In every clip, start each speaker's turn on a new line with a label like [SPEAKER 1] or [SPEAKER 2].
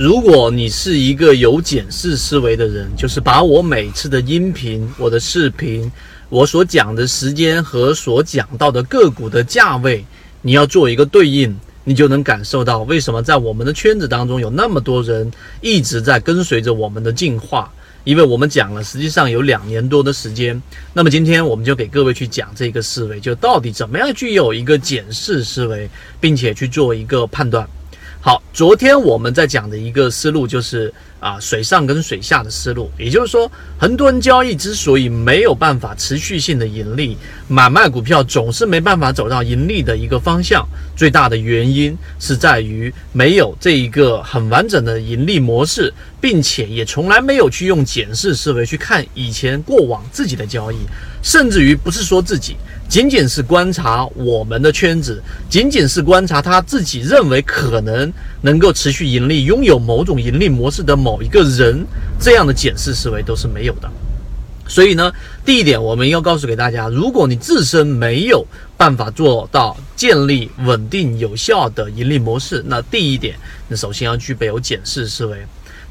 [SPEAKER 1] 如果你是一个有检视思维的人，就是把我每次的音频、我的视频、我所讲的时间和所讲到的个股的价位，你要做一个对应，你就能感受到为什么在我们的圈子当中有那么多人一直在跟随着我们的进化。因为我们讲了，实际上有两年多的时间。那么今天我们就给各位去讲这个思维，就到底怎么样具有一个检视思维，并且去做一个判断。好，昨天我们在讲的一个思路就是啊，水上跟水下的思路，也就是说，很多人交易之所以没有办法持续性的盈利，买卖股票总是没办法走到盈利的一个方向，最大的原因是在于没有这一个很完整的盈利模式，并且也从来没有去用检视思维去看以前过往自己的交易，甚至于不是说自己。仅仅是观察我们的圈子，仅仅是观察他自己认为可能能够持续盈利、拥有某种盈利模式的某一个人，这样的检视思维都是没有的。所以呢，第一点我们要告诉给大家，如果你自身没有办法做到建立稳定有效的盈利模式，那第一点，你首先要具备有检视思维。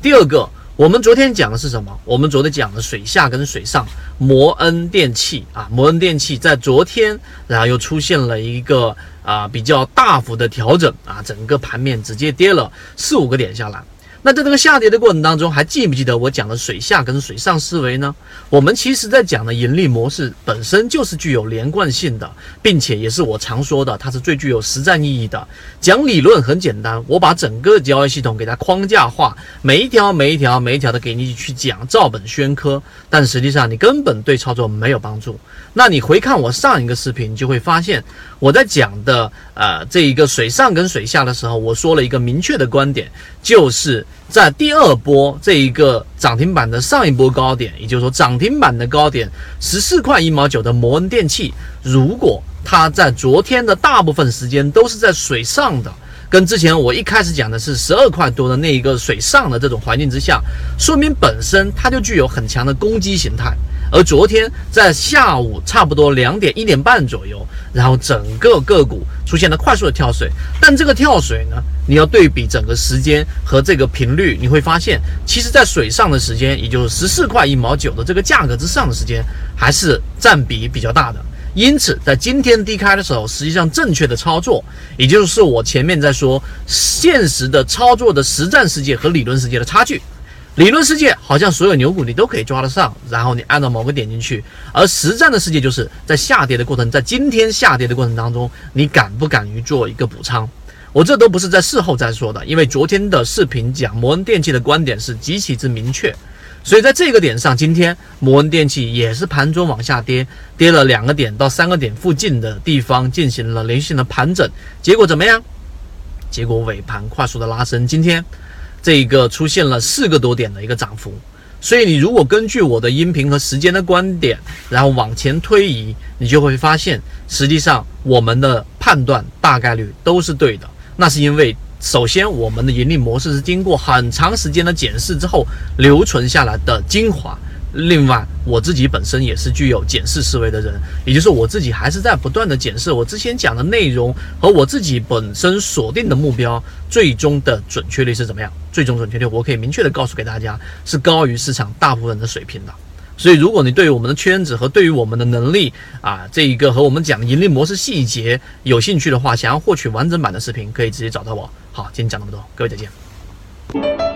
[SPEAKER 1] 第二个。我们昨天讲的是什么？我们昨天讲的水下跟水上，摩恩电器啊，摩恩电器在昨天，然后又出现了一个啊比较大幅的调整啊，整个盘面直接跌了四五个点下来。那在这个下跌的过程当中，还记不记得我讲的水下跟水上思维呢？我们其实在讲的盈利模式本身就是具有连贯性的，并且也是我常说的，它是最具有实战意义的。讲理论很简单，我把整个交易系统给它框架化，每一条、每一条、每一条的给你去讲，照本宣科。但实际上你根本对操作没有帮助。那你回看我上一个视频，你就会发现我在讲的呃这一个水上跟水下的时候，我说了一个明确的观点，就是在第二波这一个涨停板的上一波高点，也就是说涨停板的高点十四块一毛九的摩恩电器，如果它在昨天的大部分时间都是在水上的，跟之前我一开始讲的是十二块多的那一个水上的这种环境之下，说明本身它就具有很强的攻击形态。而昨天在下午差不多两点一点半左右，然后整个个股出现了快速的跳水，但这个跳水呢，你要对比整个时间和这个频率，你会发现，其实在水上的时间，也就是十四块一毛九的这个价格之上的时间，还是占比比较大的。因此，在今天低开的时候，实际上正确的操作，也就是我前面在说现实的操作的实战世界和理论世界的差距。理论世界好像所有牛股你都可以抓得上，然后你按照某个点进去，而实战的世界就是在下跌的过程，在今天下跌的过程当中，你敢不敢于做一个补仓？我这都不是在事后再说的，因为昨天的视频讲摩恩电器的观点是极其之明确，所以在这个点上，今天摩恩电器也是盘中往下跌，跌了两个点到三个点附近的地方进行了连续的盘整，结果怎么样？结果尾盘快速的拉升，今天。这个出现了四个多点的一个涨幅，所以你如果根据我的音频和时间的观点，然后往前推移，你就会发现，实际上我们的判断大概率都是对的。那是因为，首先我们的盈利模式是经过很长时间的检视之后留存下来的精华。另外，我自己本身也是具有检视思维的人，也就是我自己还是在不断的检视我之前讲的内容和我自己本身锁定的目标，最终的准确率是怎么样？最终准确率，我可以明确的告诉给大家，是高于市场大部分的水平的。所以，如果你对于我们的圈子和对于我们的能力啊，这一个和我们讲盈利模式细节有兴趣的话，想要获取完整版的视频，可以直接找到我。好，今天讲那么多，各位再见。